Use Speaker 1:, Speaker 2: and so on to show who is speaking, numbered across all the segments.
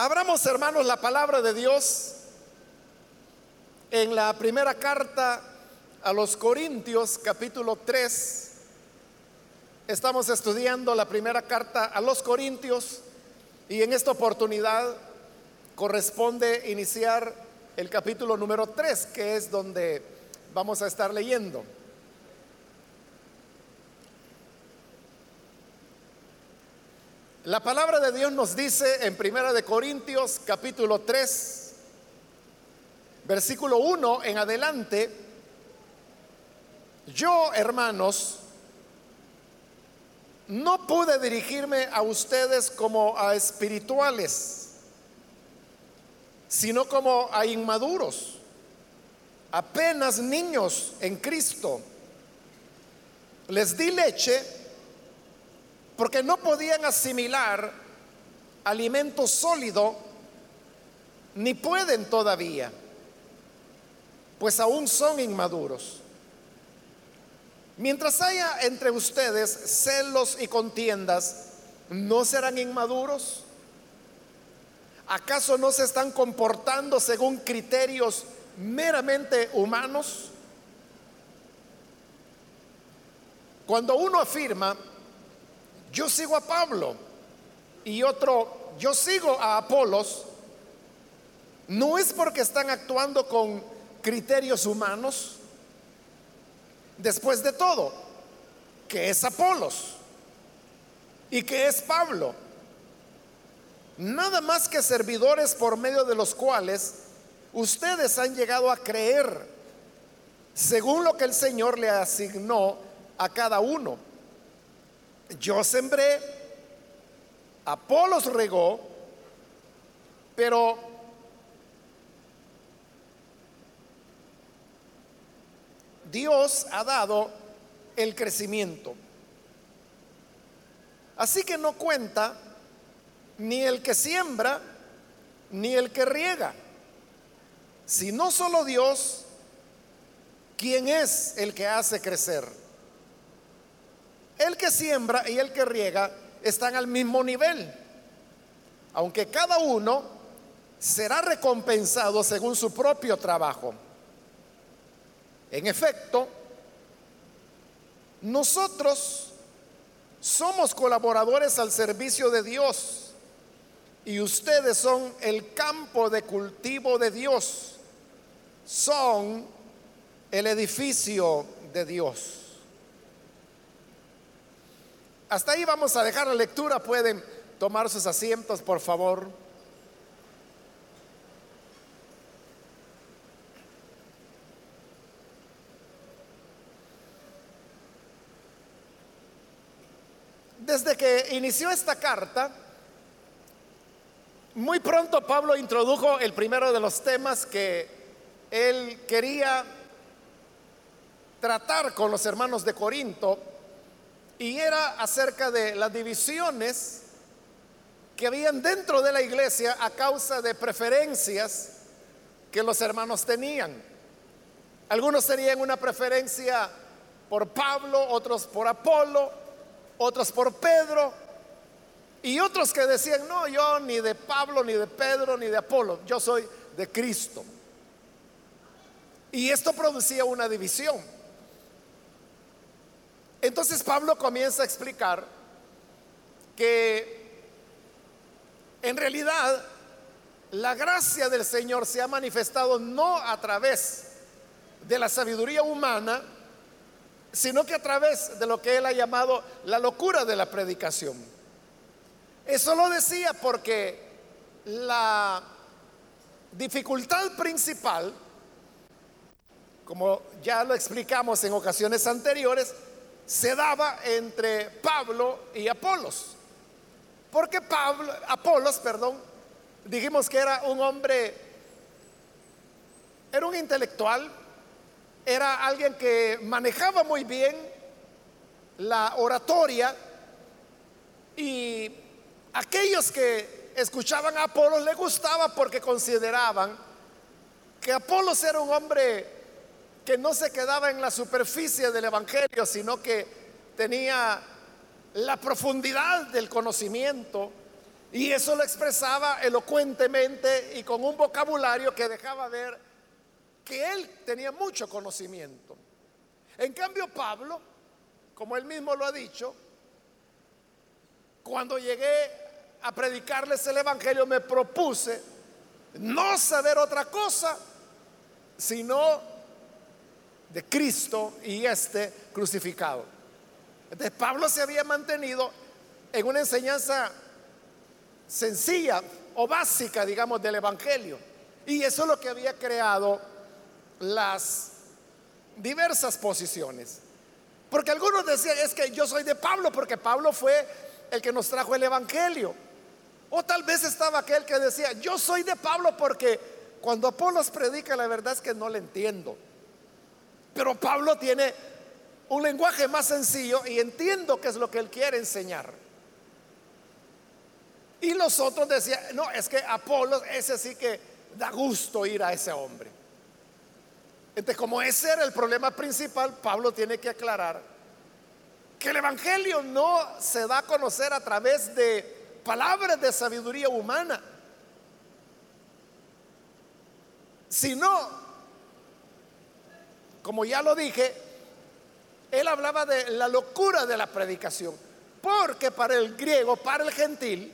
Speaker 1: Abramos, hermanos, la palabra de Dios en la primera carta a los Corintios, capítulo 3. Estamos estudiando la primera carta a los Corintios y en esta oportunidad corresponde iniciar el capítulo número 3, que es donde vamos a estar leyendo. La palabra de Dios nos dice en Primera de Corintios capítulo 3, versículo 1 en adelante, yo, hermanos, no pude dirigirme a ustedes como a espirituales, sino como a inmaduros, apenas niños en Cristo. Les di leche porque no podían asimilar alimento sólido, ni pueden todavía, pues aún son inmaduros. Mientras haya entre ustedes celos y contiendas, ¿no serán inmaduros? ¿Acaso no se están comportando según criterios meramente humanos? Cuando uno afirma, yo sigo a Pablo y otro, yo sigo a Apolos, no es porque están actuando con criterios humanos. Después de todo, que es Apolos y que es Pablo. Nada más que servidores por medio de los cuales ustedes han llegado a creer según lo que el Señor le asignó a cada uno. Yo sembré, Apolos regó, pero Dios ha dado el crecimiento. Así que no cuenta ni el que siembra, ni el que riega, sino solo Dios, quien es el que hace crecer. El que siembra y el que riega están al mismo nivel, aunque cada uno será recompensado según su propio trabajo. En efecto, nosotros somos colaboradores al servicio de Dios y ustedes son el campo de cultivo de Dios, son el edificio de Dios. Hasta ahí vamos a dejar la lectura. Pueden tomar sus asientos, por favor. Desde que inició esta carta, muy pronto Pablo introdujo el primero de los temas que él quería tratar con los hermanos de Corinto y era acerca de las divisiones que habían dentro de la iglesia a causa de preferencias que los hermanos tenían. Algunos tenían una preferencia por Pablo, otros por Apolo, otros por Pedro, y otros que decían, no, yo ni de Pablo, ni de Pedro, ni de Apolo, yo soy de Cristo. Y esto producía una división. Entonces Pablo comienza a explicar que en realidad la gracia del Señor se ha manifestado no a través de la sabiduría humana, sino que a través de lo que él ha llamado la locura de la predicación. Eso lo decía porque la dificultad principal, como ya lo explicamos en ocasiones anteriores, se daba entre Pablo y Apolos. Porque Pablo, Apolos, perdón, dijimos que era un hombre, era un intelectual, era alguien que manejaba muy bien la oratoria y aquellos que escuchaban a Apolos le gustaba porque consideraban que Apolos era un hombre que no se quedaba en la superficie del Evangelio, sino que tenía la profundidad del conocimiento Y eso lo expresaba elocuentemente y con un vocabulario que dejaba ver que él tenía mucho conocimiento. En cambio, Pablo, como él mismo lo ha dicho, cuando llegué a predicarles el Evangelio me propuse no saber otra cosa, sino de Cristo y este crucificado. Entonces Pablo se había mantenido en una enseñanza sencilla o básica, digamos, del Evangelio. Y eso es lo que había creado las diversas posiciones. Porque algunos decían, es que yo soy de Pablo, porque Pablo fue el que nos trajo el Evangelio. O tal vez estaba aquel que decía, yo soy de Pablo porque cuando Apolos predica la verdad es que no le entiendo. Pero Pablo tiene un lenguaje más sencillo y entiendo qué es lo que él quiere enseñar. Y los otros decían, no, es que Apolo, ese sí que da gusto ir a ese hombre. Entonces, como ese era el problema principal, Pablo tiene que aclarar que el Evangelio no se da a conocer a través de palabras de sabiduría humana, sino, como ya lo dije, él hablaba de la locura de la predicación, porque para el griego, para el gentil,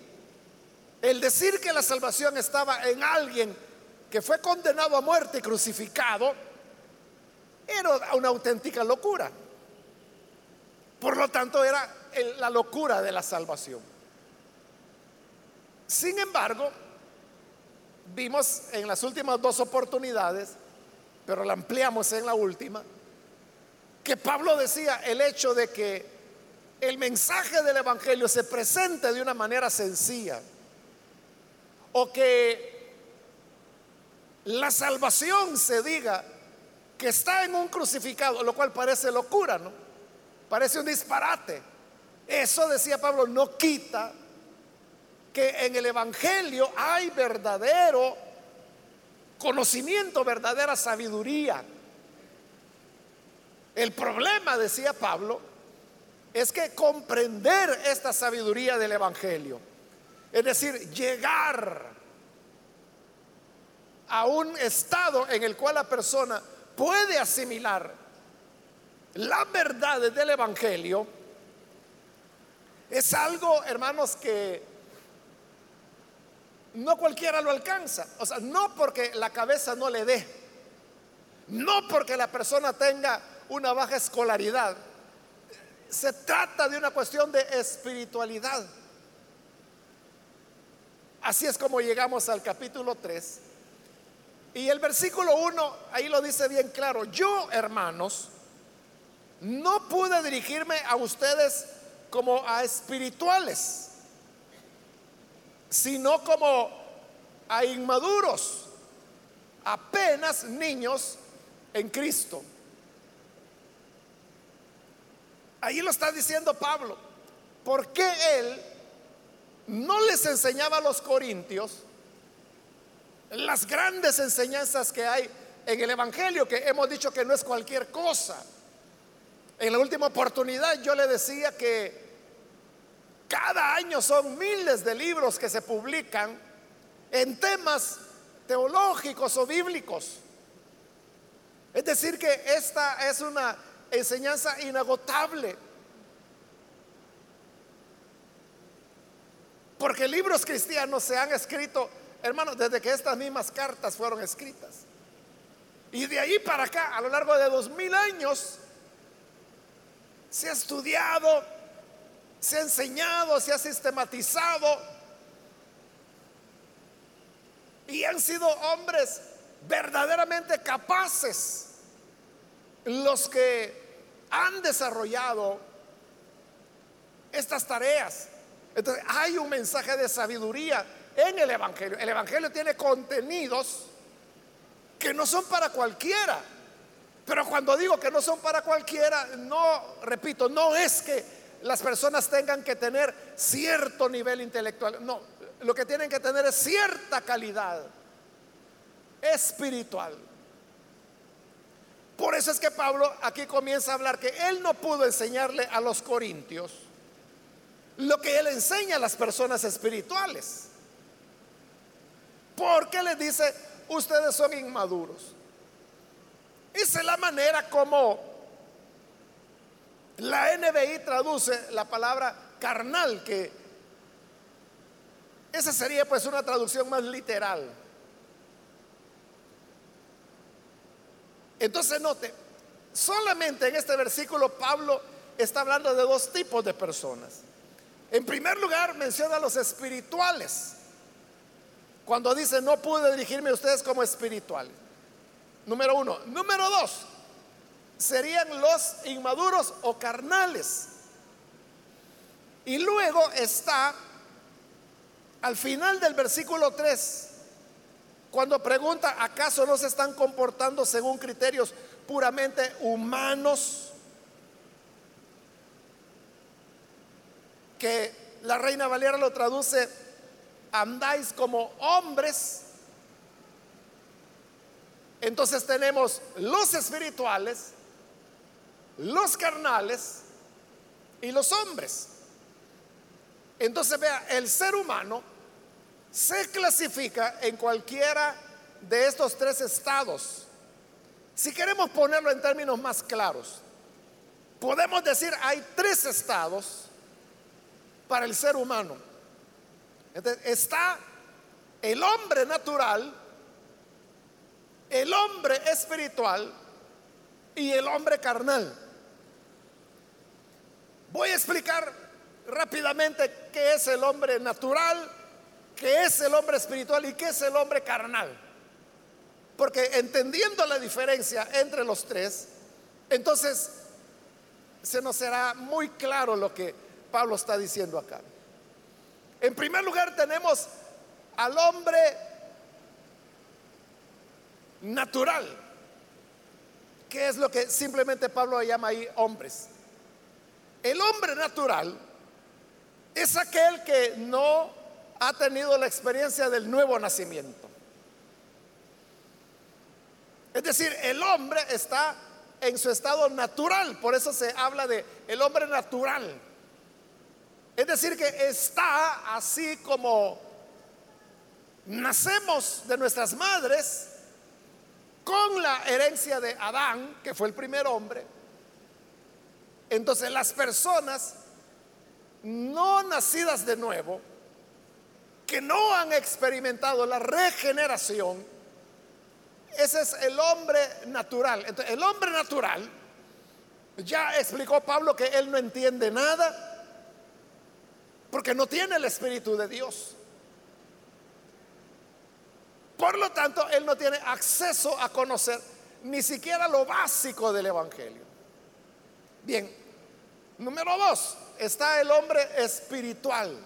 Speaker 1: el decir que la salvación estaba en alguien que fue condenado a muerte y crucificado, era una auténtica locura. Por lo tanto, era la locura de la salvación. Sin embargo, vimos en las últimas dos oportunidades, pero la ampliamos en la última, que Pablo decía el hecho de que el mensaje del Evangelio se presente de una manera sencilla o que la salvación se diga que está en un crucificado, lo cual parece locura, ¿no? Parece un disparate. Eso decía Pablo, no quita que en el Evangelio hay verdadero conocimiento, verdadera sabiduría. El problema, decía Pablo, es que comprender esta sabiduría del Evangelio es decir, llegar a un estado en el cual la persona puede asimilar las verdades del Evangelio, es algo, hermanos, que no cualquiera lo alcanza. O sea, no porque la cabeza no le dé, no porque la persona tenga una baja escolaridad. Se trata de una cuestión de espiritualidad. Así es como llegamos al capítulo 3. Y el versículo 1, ahí lo dice bien claro. Yo, hermanos, no pude dirigirme a ustedes como a espirituales, sino como a inmaduros, apenas niños en Cristo. Ahí lo está diciendo Pablo. ¿Por qué él no les enseñaba a los corintios las grandes enseñanzas que hay en el Evangelio, que hemos dicho que no es cualquier cosa. En la última oportunidad yo le decía que cada año son miles de libros que se publican en temas teológicos o bíblicos. Es decir, que esta es una enseñanza inagotable. Porque libros cristianos se han escrito, hermanos, desde que estas mismas cartas fueron escritas. Y de ahí para acá, a lo largo de dos mil años, se ha estudiado, se ha enseñado, se ha sistematizado. Y han sido hombres verdaderamente capaces los que han desarrollado estas tareas. Entonces hay un mensaje de sabiduría en el Evangelio. El Evangelio tiene contenidos que no son para cualquiera. Pero cuando digo que no son para cualquiera, no, repito, no es que las personas tengan que tener cierto nivel intelectual. No, lo que tienen que tener es cierta calidad espiritual. Por eso es que Pablo aquí comienza a hablar que él no pudo enseñarle a los corintios lo que él enseña a las personas espirituales. Porque les dice, ustedes son inmaduros. Esa es la manera como la NBI traduce la palabra carnal, que esa sería pues una traducción más literal. Entonces note, solamente en este versículo Pablo está hablando de dos tipos de personas. En primer lugar menciona a los espirituales. Cuando dice, no pude dirigirme a ustedes como espirituales. Número uno. Número dos, serían los inmaduros o carnales. Y luego está al final del versículo 3, cuando pregunta, ¿acaso no se están comportando según criterios puramente humanos? Que la reina Valera lo traduce, andáis como hombres. Entonces tenemos los espirituales, los carnales y los hombres. Entonces vea, el ser humano se clasifica en cualquiera de estos tres estados. Si queremos ponerlo en términos más claros, podemos decir hay tres estados para el ser humano. está el hombre natural, el hombre espiritual y el hombre carnal. Voy a explicar rápidamente qué es el hombre natural qué es el hombre espiritual y qué es el hombre carnal. Porque entendiendo la diferencia entre los tres, entonces se nos será muy claro lo que Pablo está diciendo acá. En primer lugar tenemos al hombre natural, que es lo que simplemente Pablo llama ahí hombres. El hombre natural es aquel que no ha tenido la experiencia del nuevo nacimiento. Es decir, el hombre está en su estado natural, por eso se habla de el hombre natural. Es decir, que está así como nacemos de nuestras madres con la herencia de Adán, que fue el primer hombre. Entonces las personas no nacidas de nuevo, que no han experimentado la regeneración, ese es el hombre natural. Entonces, el hombre natural, ya explicó Pablo que él no entiende nada porque no tiene el Espíritu de Dios. Por lo tanto, él no tiene acceso a conocer ni siquiera lo básico del Evangelio. Bien, número dos, está el hombre espiritual.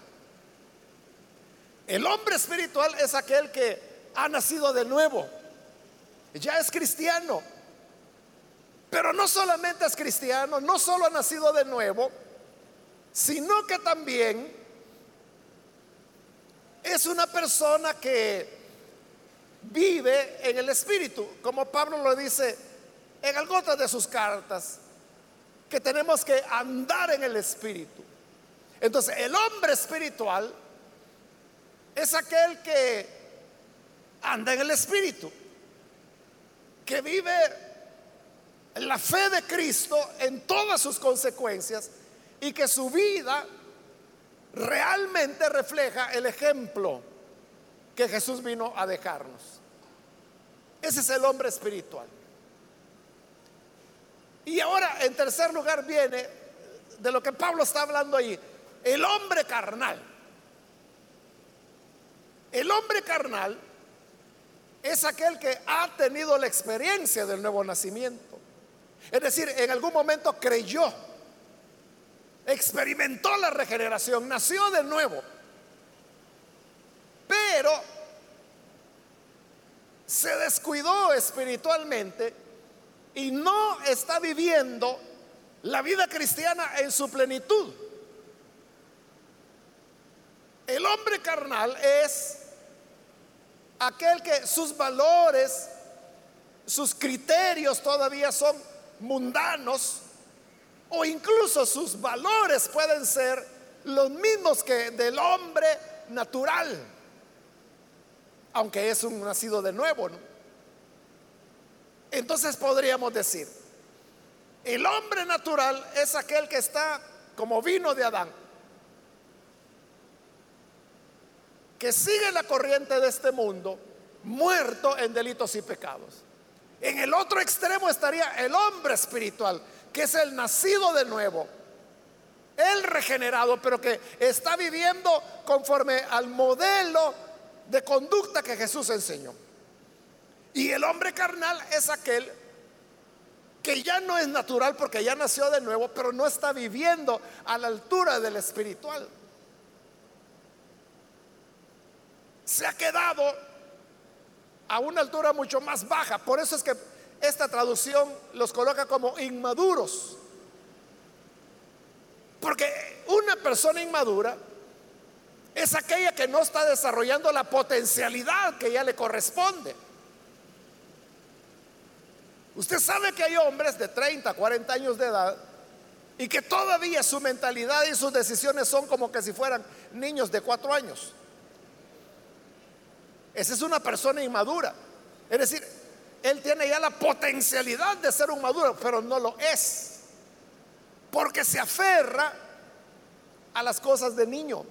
Speaker 1: El hombre espiritual es aquel que ha nacido de nuevo, ya es cristiano, pero no solamente es cristiano, no solo ha nacido de nuevo, sino que también es una persona que vive en el espíritu, como Pablo lo dice en algunas de sus cartas, que tenemos que andar en el espíritu. Entonces, el hombre espiritual es aquel que anda en el Espíritu, que vive la fe de Cristo en todas sus consecuencias y que su vida realmente refleja el ejemplo que Jesús vino a dejarnos. Ese es el hombre espiritual. Y ahora, en tercer lugar, viene de lo que Pablo está hablando ahí, el hombre carnal. El hombre carnal es aquel que ha tenido la experiencia del nuevo nacimiento. Es decir, en algún momento creyó, experimentó la regeneración, nació de nuevo. Pero se descuidó espiritualmente y no está viviendo la vida cristiana en su plenitud. El hombre carnal es aquel que sus valores, sus criterios todavía son mundanos o incluso sus valores pueden ser los mismos que del hombre natural, aunque es un nacido de nuevo. Entonces podríamos decir, el hombre natural es aquel que está como vino de Adán, que sigue la corriente de este mundo, muerto en delitos y pecados. En el otro extremo estaría el hombre espiritual, que es el nacido de nuevo, el regenerado, pero que está viviendo conforme al modelo de conducta que Jesús enseñó. Y el hombre carnal es aquel que ya no es natural porque ya nació de nuevo, pero no está viviendo a la altura del espiritual. Se ha quedado a una altura mucho más baja. Por eso es que esta traducción los coloca como inmaduros. Porque una persona inmadura es aquella que no está desarrollando la potencialidad que ya le corresponde. Usted sabe que hay hombres de 30, 40 años de edad y que todavía su mentalidad y sus decisiones son como que si fueran niños de 4 años. Esa es una persona inmadura. Es decir, él tiene ya la potencialidad de ser un maduro, pero no lo es. Porque se aferra a las cosas de niño.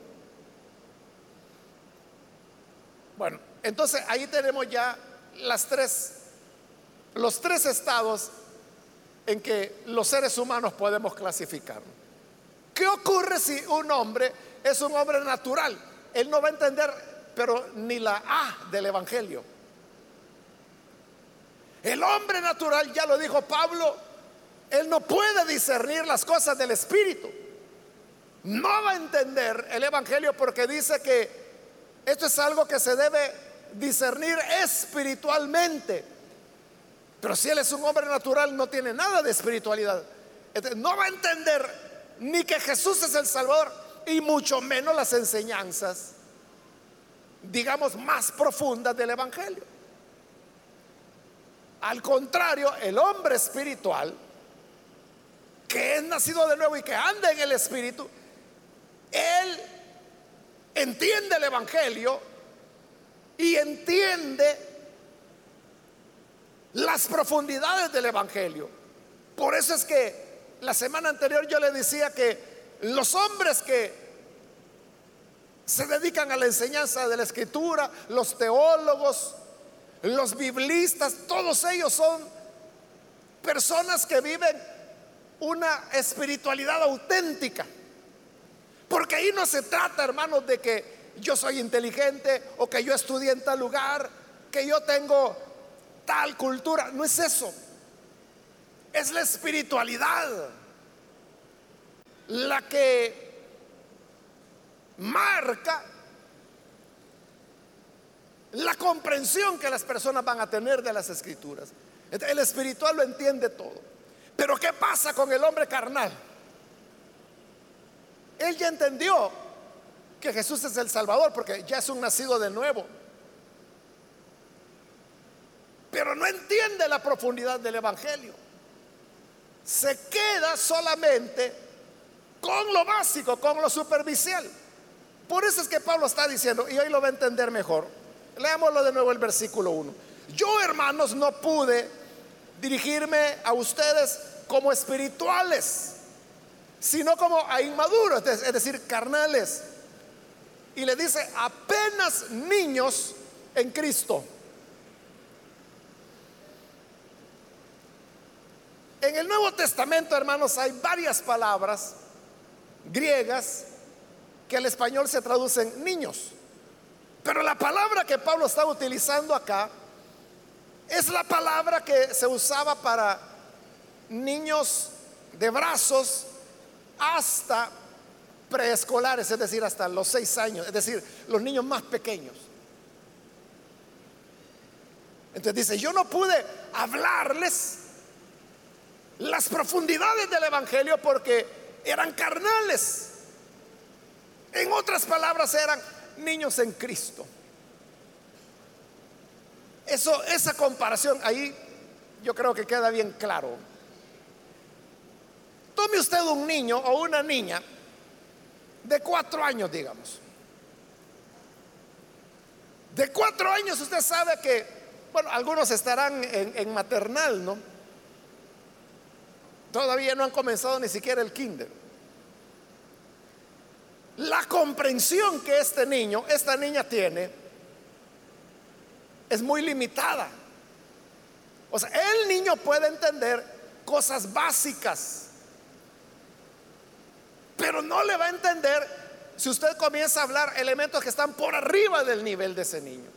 Speaker 1: Bueno, entonces ahí tenemos ya las tres, los tres estados en que los seres humanos podemos clasificar. ¿Qué ocurre si un hombre es un hombre natural? Él no va a entender, pero ni la A del Evangelio. El hombre natural, ya lo dijo Pablo, él no puede discernir las cosas del Espíritu. No va a entender el Evangelio porque dice que esto es algo que se debe discernir espiritualmente. Pero si él es un hombre natural, no tiene nada de espiritualidad. no va a entender ni que Jesús es el Salvador y mucho menos las enseñanzas, digamos, más profundas del Evangelio. Al contrario, el hombre espiritual, que es nacido de nuevo y que anda en el Espíritu, él entiende el Evangelio y entiende las profundidades del Evangelio. Por eso es que la semana anterior yo le decía que los hombres que se dedican a la enseñanza de la escritura, los teólogos, los biblistas, todos ellos son personas que viven una espiritualidad auténtica. Porque ahí no se trata, hermanos, de que yo soy inteligente o que yo estudié en tal lugar, que yo tengo tal cultura. No es eso. Es la espiritualidad la que marca la comprensión que las personas van a tener de las escrituras. El espiritual lo entiende todo. Pero ¿qué pasa con el hombre carnal? Él ya entendió que Jesús es el Salvador porque ya es un nacido de nuevo. Pero no entiende la profundidad del Evangelio. Se queda solamente con lo básico, con lo superficial. Por eso es que Pablo está diciendo, y hoy lo va a entender mejor. Leámoslo de nuevo el versículo 1. Yo, hermanos, no pude dirigirme a ustedes como espirituales sino como a inmaduros, es decir, carnales. Y le dice, apenas niños en Cristo. En el Nuevo Testamento, hermanos, hay varias palabras griegas que al español se traducen niños. Pero la palabra que Pablo está utilizando acá es la palabra que se usaba para niños de brazos hasta preescolares, es decir, hasta los seis años, es decir, los niños más pequeños. Entonces dice, yo no pude hablarles las profundidades del Evangelio porque eran carnales. En otras palabras, eran niños en Cristo. Eso, esa comparación ahí yo creo que queda bien claro. Tome usted un niño o una niña de cuatro años, digamos. De cuatro años usted sabe que, bueno, algunos estarán en, en maternal, ¿no? Todavía no han comenzado ni siquiera el kinder. La comprensión que este niño, esta niña tiene, es muy limitada. O sea, el niño puede entender cosas básicas, pero no le va a entender si usted comienza a hablar elementos que están por arriba del nivel de ese niño.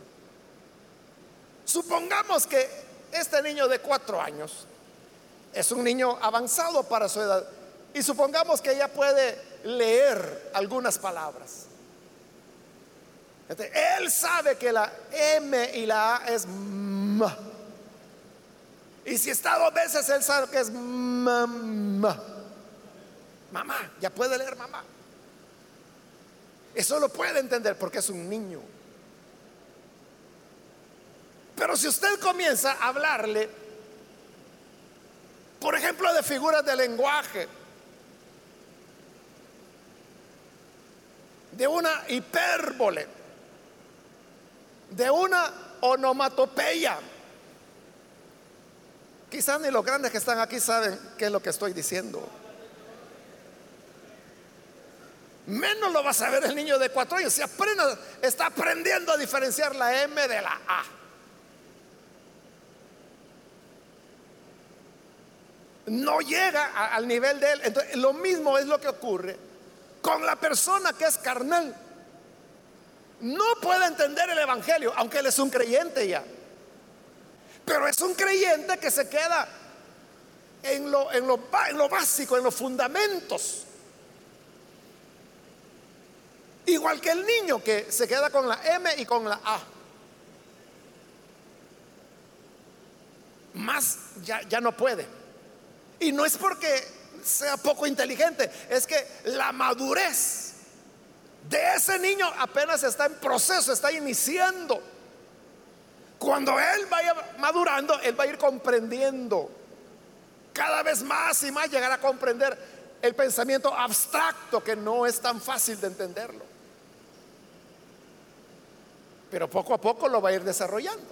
Speaker 1: Supongamos que este niño de cuatro años es un niño avanzado para su edad y supongamos que ella puede leer algunas palabras. él sabe que la M y la A es M. Y si está dos veces, él sabe que es mamá. Mamá, ya puede leer mamá. Eso lo puede entender porque es un niño. Pero si usted comienza a hablarle, por ejemplo, de figuras de lenguaje, de una hipérbole, de una onomatopeya, quizás ni los grandes que están aquí saben qué es lo que estoy diciendo. Menos lo va a saber el niño de cuatro años. Si aprende, está aprendiendo a diferenciar la M de la A. No llega al nivel de él. Entonces, lo mismo es lo que ocurre con la persona que es carnal. No puede entender el Evangelio, aunque él es un creyente ya. Pero es un creyente que se queda en lo, en lo, básico, en los fundamentos. Igual que el niño que se queda con la M y con la A. Más ya, ya no puede. Y no es porque sea poco inteligente, es que la madurez de ese niño apenas está en proceso, está iniciando. Cuando él vaya madurando, él va a ir comprendiendo cada vez más y más, llegar a comprender el pensamiento abstracto que no es tan fácil de entenderlo pero poco a poco lo va a ir desarrollando.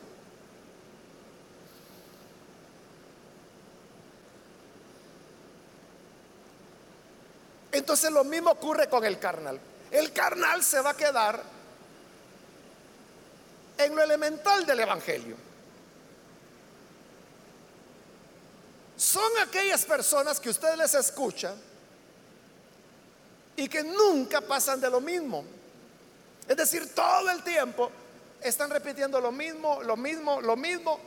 Speaker 1: Entonces lo mismo ocurre con el carnal. El carnal se va a quedar en lo elemental del Evangelio. Son aquellas personas que usted les escucha y que nunca pasan de lo mismo. Es decir, todo el tiempo están repitiendo lo mismo, lo mismo, lo mismo.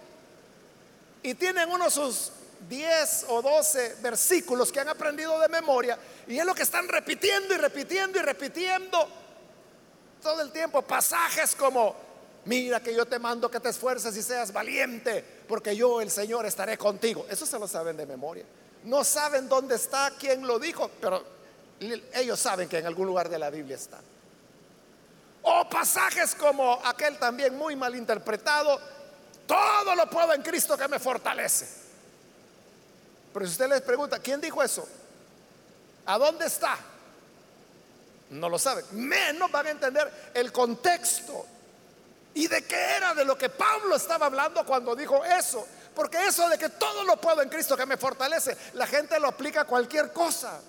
Speaker 1: Y tienen uno sus 10 o 12 versículos que han aprendido de memoria. Y es lo que están repitiendo y repitiendo y repitiendo todo el tiempo. Pasajes como, mira que yo te mando que te esfuerces y seas valiente, porque yo, el Señor, estaré contigo. Eso se lo saben de memoria. No saben dónde está, quién lo dijo, pero ellos saben que en algún lugar de la Biblia está. O pasajes como aquel también muy mal interpretado, todo lo puedo en Cristo que me fortalece. Pero si usted les pregunta, ¿quién dijo eso? ¿A dónde está? No lo saben. Menos van a entender el contexto y de qué era de lo que Pablo estaba hablando cuando dijo eso. Porque eso de que todo lo puedo en Cristo que me fortalece, la gente lo aplica a cualquier cosa.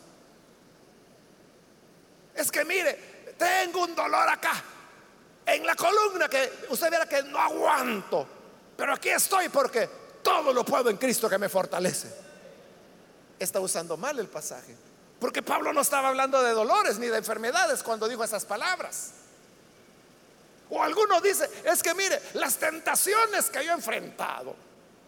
Speaker 1: Es que mire, tengo un dolor acá, en la columna que usted verá que no aguanto, pero aquí estoy porque todo lo puedo en Cristo que me fortalece. Está usando mal el pasaje, porque Pablo no estaba hablando de dolores ni de enfermedades cuando dijo esas palabras. O alguno dice, es que mire, las tentaciones que yo he enfrentado,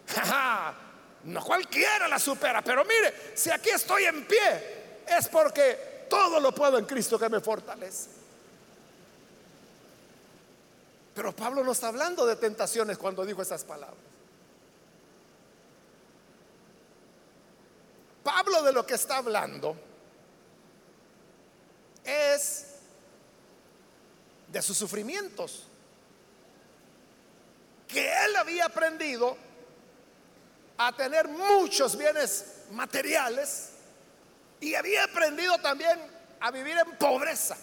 Speaker 1: no cualquiera las supera, pero mire, si aquí estoy en pie, es porque todo lo puedo en Cristo que me fortalece. Pero Pablo no está hablando de tentaciones cuando dijo esas palabras. Pablo de lo que está hablando es de sus sufrimientos, que él había aprendido a tener muchos bienes materiales y había aprendido también a vivir en pobreza.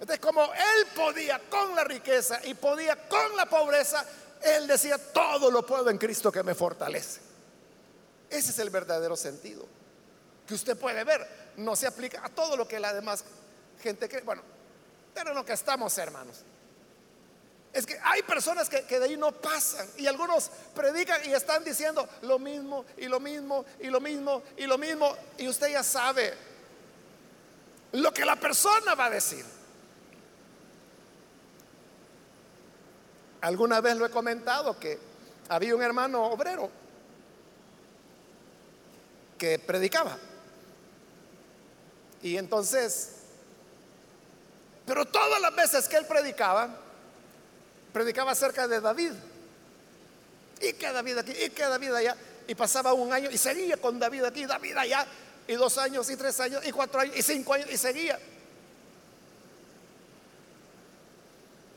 Speaker 1: Entonces, como él podía con la riqueza y podía con la pobreza, él decía, todo lo puedo en Cristo que me fortalece. Ese es el verdadero sentido que usted puede ver. No se aplica a todo lo que la demás gente cree. Bueno, pero lo que estamos, hermanos. Es que hay personas que, que, de ahí no pasan y algunos predican y están diciendo lo mismo y lo mismo y lo mismo y lo mismo y usted ya sabe lo que la persona va a decir. Alguna vez lo he comentado que había un hermano obrero que predicaba. Y entonces, pero todas las veces que él predicaba, predicaba acerca de David. Y que David aquí, y que David allá. Y pasaba un año y seguía con David aquí, David allá. Y dos años, y tres años, y cuatro años, y cinco años, y seguía.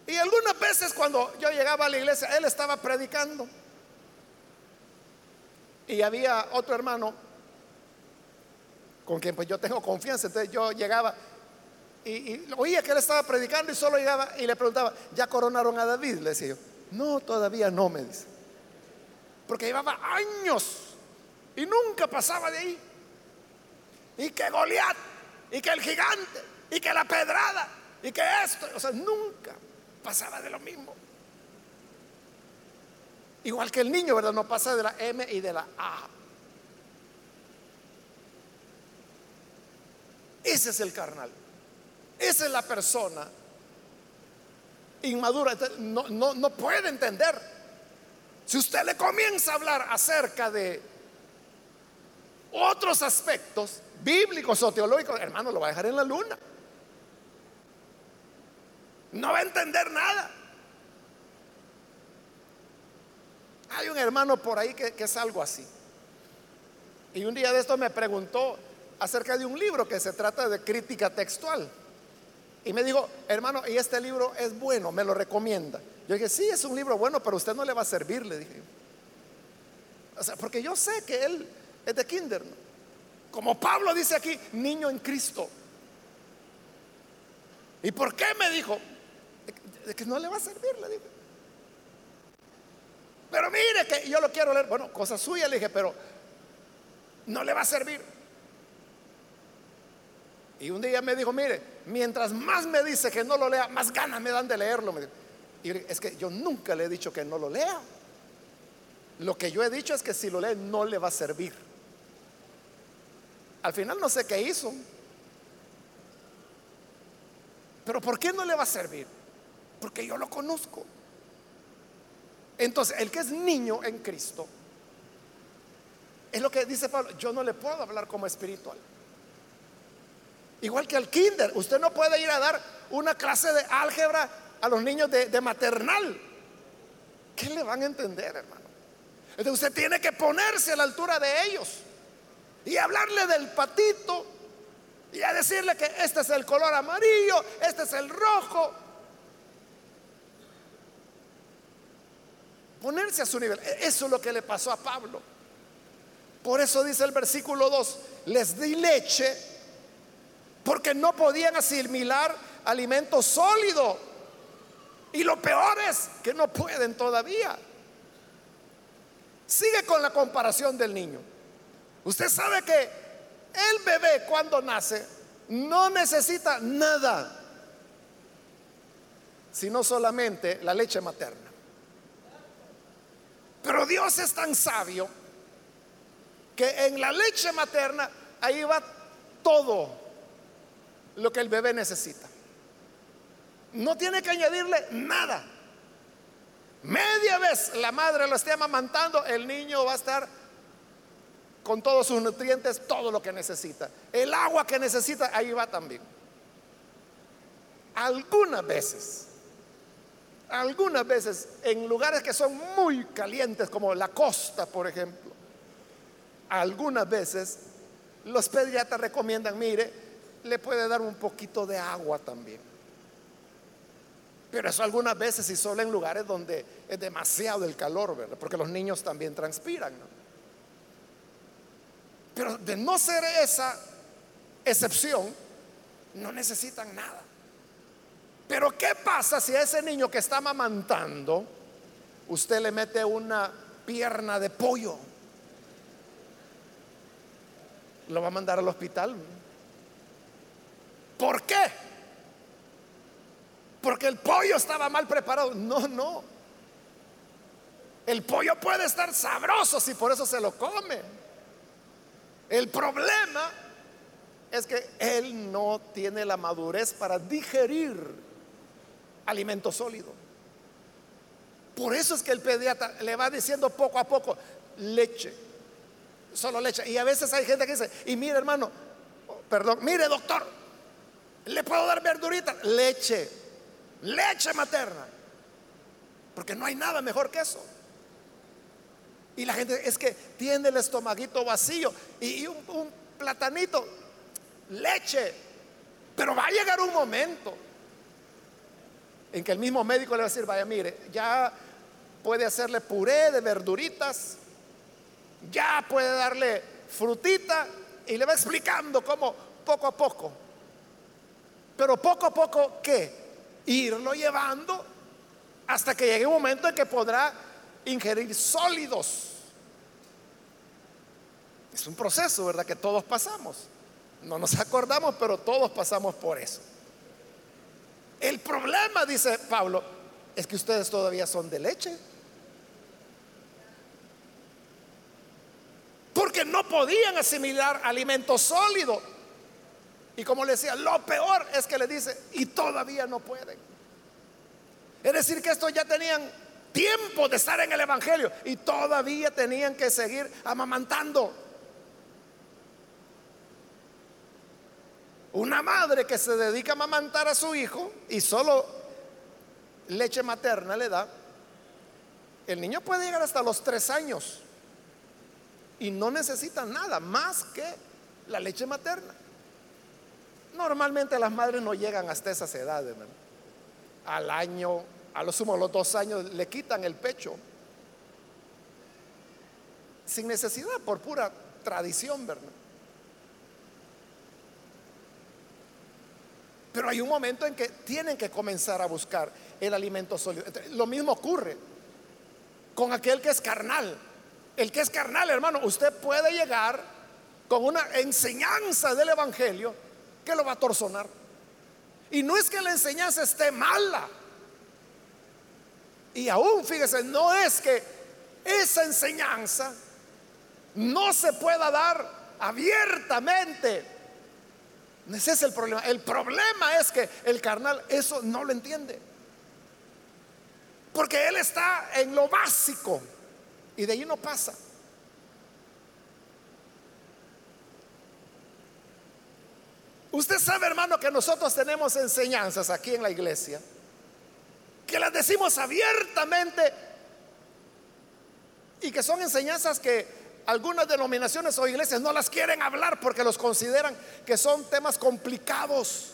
Speaker 1: Y algunas veces cuando yo llegaba a la iglesia, él estaba predicando. Y había otro hermano con quien pues yo tengo confianza. Entonces yo llegaba y, oía que él estaba predicando y solo llegaba y le preguntaba, ¿ya coronaron a David? Le decía yo, no, todavía no, me dice. Porque llevaba años y nunca pasaba de ahí. Y que Goliat, y que el gigante, y que la pedrada, y que esto, o sea, nunca pasaba de lo mismo. Igual que el niño, ¿verdad? No pasa de la M y de la A. Ese es el carnal. Esa es la persona inmadura. No, no, no puede entender. Si usted le comienza a hablar acerca de otros aspectos bíblicos o teológicos, hermano, lo va a dejar en la luna. No va a entender nada. Hay un hermano por ahí que, que, es algo así. Y un día de esto me preguntó acerca de un libro que se trata de crítica textual. Y me dijo, hermano, y este libro es bueno, me lo recomienda. Yo dije, sí, es un libro bueno, pero a usted no le va a servir, le dije. O sea, porque yo sé que él es de kinder. Como Pablo dice aquí, niño en Cristo. ¿Y por qué me dijo? que no le va a servir, le dije. Pero mire que yo lo quiero leer. Bueno, cosa suya, le dije, pero no le va a servir. Y un día me dijo, mire, mientras más me dice que no lo lea, más ganas me dan de leerlo. Y es que yo nunca le he dicho que no lo lea. Lo que yo he dicho es que si lo lee no le va a servir. Al final no sé qué hizo. Pero ¿por qué no le va a servir? porque yo lo conozco. Entonces, el que es niño en Cristo, es lo que dice Pablo, yo no le puedo hablar como espiritual. Igual que al kinder, usted no puede ir a dar una clase de álgebra a los niños de, maternal. ¿Qué le van a entender, hermano? Entonces usted tiene que ponerse a la altura de ellos y hablarle del patito y a decirle que este es el color amarillo, este es el rojo, ponerse a su nivel. E-, eso es lo que le pasó a Pablo. Por eso dice el versículo 2, les di leche porque no podían asimilar alimento sólido. Y lo peor es que no pueden todavía. Sigue con la comparación del niño. Usted sabe que el bebé cuando nace no necesita nada, sino solamente la leche materna. Pero Dios es tan sabio que en la leche materna ahí va todo lo que el bebé necesita. No tiene que añadirle nada. Media vez la madre lo esté amamantando, el niño va a estar con todos sus nutrientes, todo lo que necesita. El agua que necesita, ahí va también. Algunas veces algunas veces en lugares que son muy calientes, como la costa, por ejemplo, algunas veces los pediatras recomiendan, mire, le puede dar un poquito de agua también. Pero eso algunas veces y solo en lugares donde es demasiado el calor, ¿verdad? Porque los niños también transpiran. Pero de no ser esa excepción, no necesitan nada. Pero ¿qué pasa si a ese niño que está amamantando, usted le mete una pierna de pollo? Lo va a mandar al hospital. ¿Por qué? Porque el pollo estaba mal preparado. No, no. El pollo puede estar sabroso si por eso se lo come. El problema es que él no tiene la madurez para digerir alimento sólido. Por eso es que el pediatra le va diciendo poco a poco, leche, solo leche. Y a veces hay gente que dice, y mire hermano, perdón, mire doctor, le puedo dar verdurita, leche, leche materna. Porque no hay nada mejor que eso. Y la gente es que tiene el estomaguito vacío y, un, un platanito, leche. Pero va a llegar un momento en que el mismo médico le va a decir, vaya, mire, ya puede hacerle puré de verduritas, ya puede darle frutita y le va explicando cómo poco a poco. Pero poco a poco, ¿qué? Irlo llevando hasta que llegue un momento en que podrá ingerir sólidos. Es un proceso, ¿verdad? Que todos pasamos. No nos acordamos, pero todos pasamos por eso. El problema, dice Pablo, es que ustedes todavía son de leche. Porque no podían asimilar alimento sólido. Y como le decía, lo peor es que le dice, y todavía no pueden. Es decir, que estos ya tenían tiempo de estar en el Evangelio y todavía tenían que seguir amamantando. Una madre que se dedica a amamantar a su hijo y solo leche materna le da, el niño puede llegar hasta los tres años y no necesita nada más que la leche materna. Normalmente las madres no llegan hasta esas edades, al año, a lo sumo a los dos años le quitan el pecho. Sin necesidad, por pura tradición, ¿verdad? Pero hay un momento en que tienen que comenzar a buscar el alimento sólido. Lo mismo ocurre con aquel que es carnal. El que es carnal, hermano, usted puede llegar con una enseñanza del Evangelio que lo va a torsonar. Y no es que la enseñanza esté mala, y aún, fíjese, no es que esa enseñanza no se pueda dar abiertamente. Ese es el problema. El problema es que el carnal eso no lo entiende. Porque él está en lo básico y de ahí no pasa. Usted sabe, hermano, que nosotros tenemos enseñanzas aquí en la iglesia que las decimos abiertamente y que son enseñanzas que algunas denominaciones o iglesias no las quieren hablar porque los consideran que son temas complicados.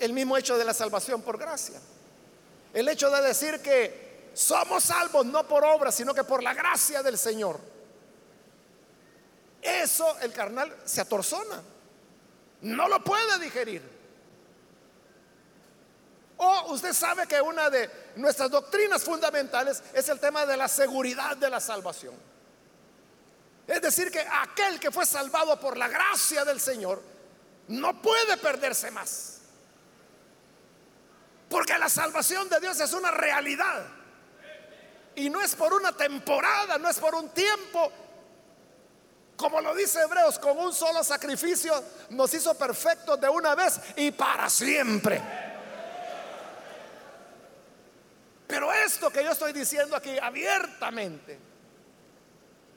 Speaker 1: El mismo hecho de la salvación por gracia. El hecho de decir que somos salvos no por obra, sino que por la gracia del Señor. Eso el carnal se atorzona. No lo puede digerir. O usted sabe que una de nuestras doctrinas fundamentales es el tema de la seguridad de la salvación. Es decir, que aquel que fue salvado por la gracia del Señor no puede perderse más. Porque la salvación de Dios es una realidad. Y no es por una temporada, no es por un tiempo. Como lo dice Hebreos, con un solo sacrificio nos hizo perfectos de una vez y para siempre. Pero esto que yo estoy diciendo aquí abiertamente,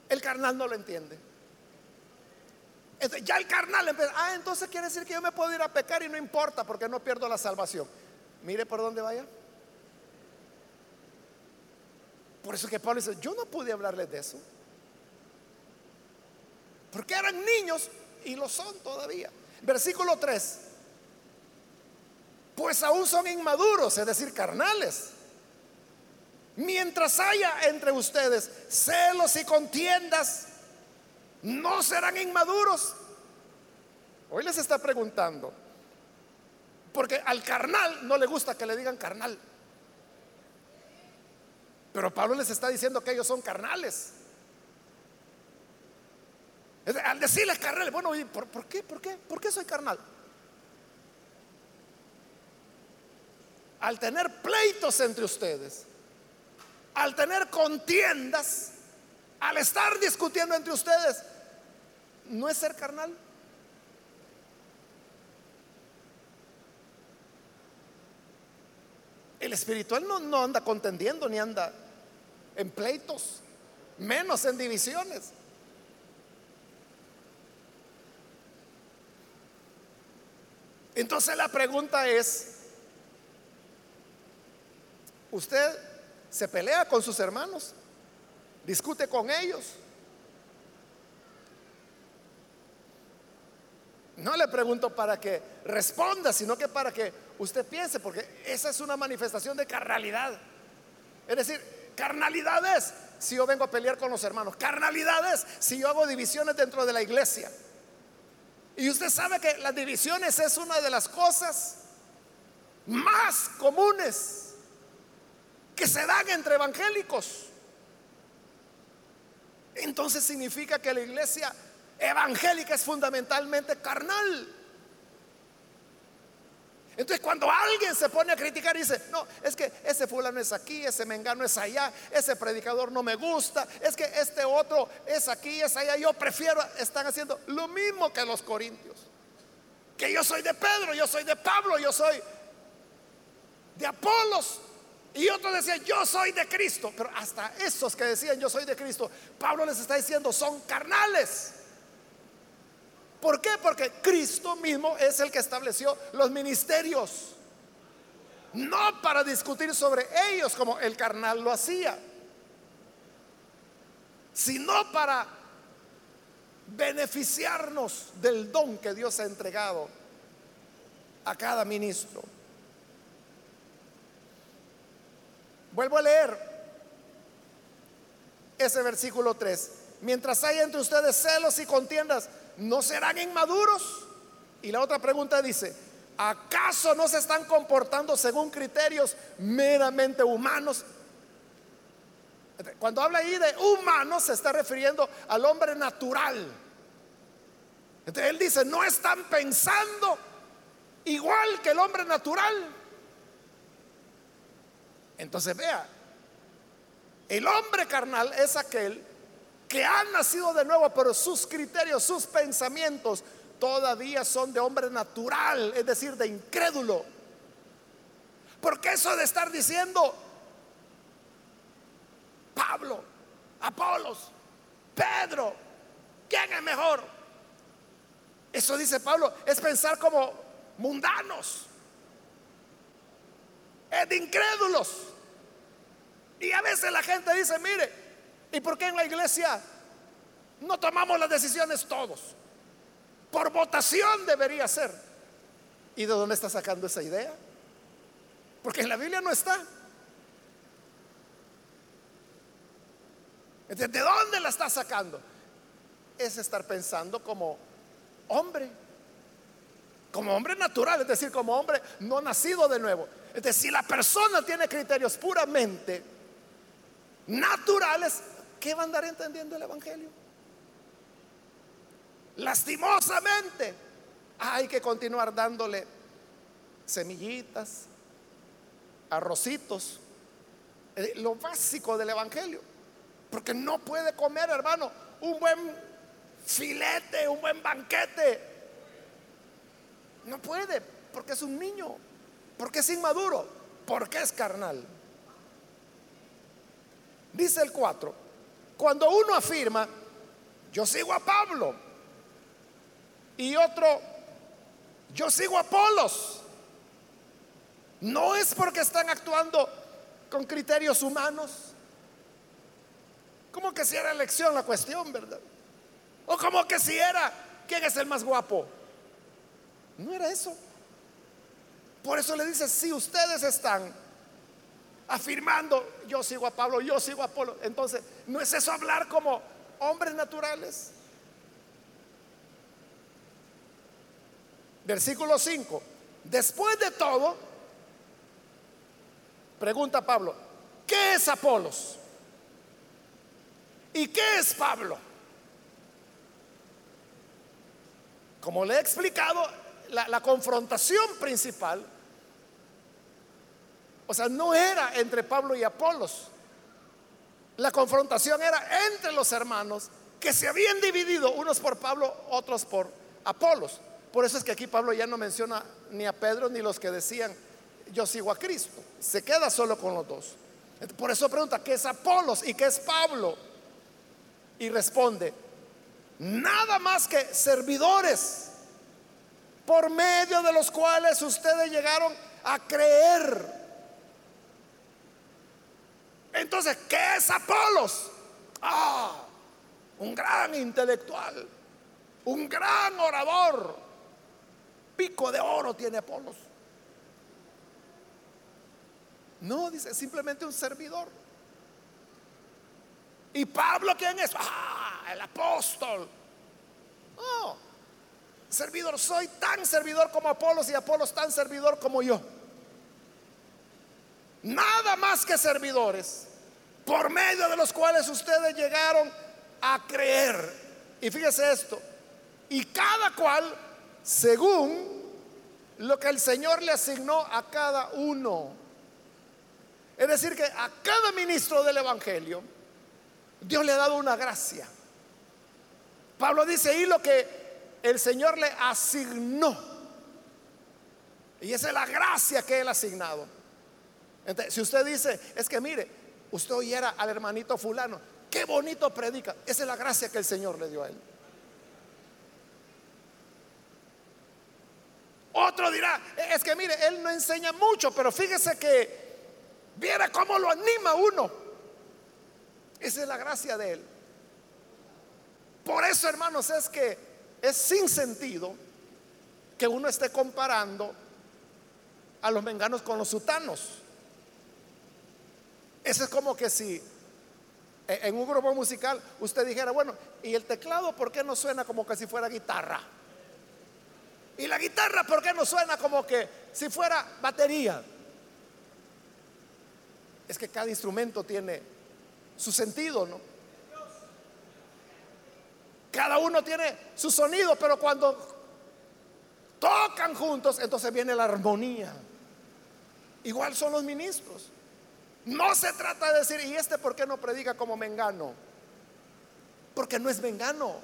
Speaker 1: el carnal no lo entiende. ya el carnal empieza, ah, entonces quiere decir que yo me puedo ir a pecar y no importa porque no pierdo la salvación. Mire por dónde vaya. Por eso que Pablo dice, yo no pude hablarles de eso. Porque eran niños y lo son todavía. Versículo 3. Pues aún son inmaduros, es decir, carnales Mientras haya entre ustedes celos y contiendas, no serán inmaduros, Hoy les está preguntando, porque al carnal no le gusta que le digan carnal. Pero Pablo les está diciendo que ellos son carnales. Al decirles carnal, bueno, ¿por, ¿por qué? ¿Por qué? ¿Por qué soy carnal? Al tener pleitos entre ustedes, al tener contiendas, al estar discutiendo entre ustedes, ¿no es ser carnal? El espiritual no, no anda contendiendo ni anda en pleitos, menos en divisiones. Entonces la pregunta es, ¿usted se pelea con sus hermanos? ¿Discute con ellos? No le pregunto para que responda, sino que para que usted piense, porque esa es una manifestación de carnalidad. Es decir, carnalidad es si yo vengo a pelear con los hermanos, carnalidad es si yo hago divisiones dentro de la iglesia. Y usted sabe que las divisiones es una de las cosas más comunes que se dan entre evangélicos. Entonces significa que la iglesia evangélica es fundamentalmente carnal. Entonces cuando alguien se pone a criticar y dice, no, es que ese fulano es aquí, ese mengano es allá, ese predicador no me gusta, es que este otro es aquí, es allá, yo prefiero, están haciendo lo mismo que los corintios. Que yo soy de Pedro, yo soy de Pablo, yo soy de Apolos. Y otros decían, yo soy de Cristo. Pero hasta esos que decían, yo soy de Cristo, Pablo les está diciendo, son carnales. ¿Por qué? Porque Cristo mismo es el que estableció los ministerios. No para discutir sobre ellos como el carnal lo hacía, sino para beneficiarnos del don que Dios ha entregado a cada ministro. Vuelvo a leer ese versículo 3. Mientras hay entre ustedes celos y contiendas, ¿no serán inmaduros? Y la otra pregunta dice, ¿acaso no se están comportando según criterios meramente humanos? Cuando habla ahí de humanos se está refiriendo al hombre natural. Entonces él dice, no están pensando igual que el hombre natural. Entonces vea, el hombre carnal es aquel que ha nacido de nuevo, pero sus criterios, sus pensamientos todavía son de hombre natural, es decir, de incrédulo. Porque eso de estar diciendo, Pablo, Apolos, Pedro, ¿quién es mejor? Eso dice Pablo, es pensar como mundanos, es de incrédulos. Y a veces la gente dice, mire, ¿Y por qué en la iglesia no tomamos las decisiones todos? Por votación debería ser. ¿Y de dónde está sacando esa idea? Porque en la Biblia no está. ¿De dónde la está sacando? Es estar pensando como hombre, como hombre natural, es decir, como hombre no nacido de nuevo. Es decir, si la persona tiene criterios puramente naturales, ¿qué va a andar entendiendo el Evangelio? Lastimosamente, hay que continuar dándole semillitas, arrocitos, eh, lo básico del Evangelio. Porque no puede comer, hermano, un buen filete, un buen banquete. No puede, porque es un niño, porque es inmaduro, porque es carnal. Dice el 4, cuando uno afirma, yo sigo a Pablo, y otro, yo sigo a Apolos, no es porque están actuando con criterios humanos, como que si era elección la cuestión, ¿verdad? O como que si era, ¿quién es el más guapo? No era eso. Por eso le dice, si ustedes están afirmando, yo sigo a Pablo, yo sigo a Apolo. Entonces, ¿no es eso hablar como hombres naturales? Versículo 5. Después de todo, pregunta Pablo, ¿qué es Apolos? ¿Y qué es Pablo? Como le he explicado, la, la, confrontación principal, o sea, no era entre Pablo y Apolos. La confrontación era entre los hermanos que se habían dividido, unos por Pablo, otros por Apolos. Por eso es que aquí Pablo ya no menciona ni a Pedro ni los que decían, yo sigo a Cristo. Se queda solo con los dos. Por eso pregunta, ¿qué es Apolos y qué es Pablo? Y responde, nada más que servidores por medio de los cuales ustedes llegaron a creer. Entonces, ¿qué es Apolos? Ah, un gran intelectual, un gran orador. Pico de oro tiene Apolos. No, dice, simplemente un servidor. ¿Y Pablo quién es? Ah, el apóstol. Oh, servidor, soy tan servidor como Apolos y Apolos tan servidor como yo. Nada más que servidores, por medio de los cuales ustedes llegaron a creer. Y fíjese esto, y cada cual según lo que el Señor le asignó a cada uno. Es decir, que a cada ministro del Evangelio Dios le ha dado una gracia. Pablo dice ahí lo que el Señor le asignó. Y esa es la gracia que él ha asignado. Entonces, si usted dice, es que mire, usted oyera al hermanito fulano, qué bonito predica. Esa es la gracia que el Señor le dio a él. Otro dirá, es que mire, él no enseña mucho, pero fíjese que viera cómo lo anima uno. Esa es la gracia de él. Por eso, hermanos, es que es sin sentido que uno esté comparando a los menganos con los sutanos. Eso es como que si en un grupo musical usted dijera, bueno, ¿y el teclado por qué no suena como que si fuera guitarra? ¿Y la guitarra por qué no suena como que si fuera batería? Es que cada instrumento tiene su sentido, ¿no? Cada uno tiene su sonido, pero cuando tocan juntos, entonces viene la armonía. Igual son los ministros. No se trata de decir, ¿y este por qué no predica como mengano? Porque no es mengano.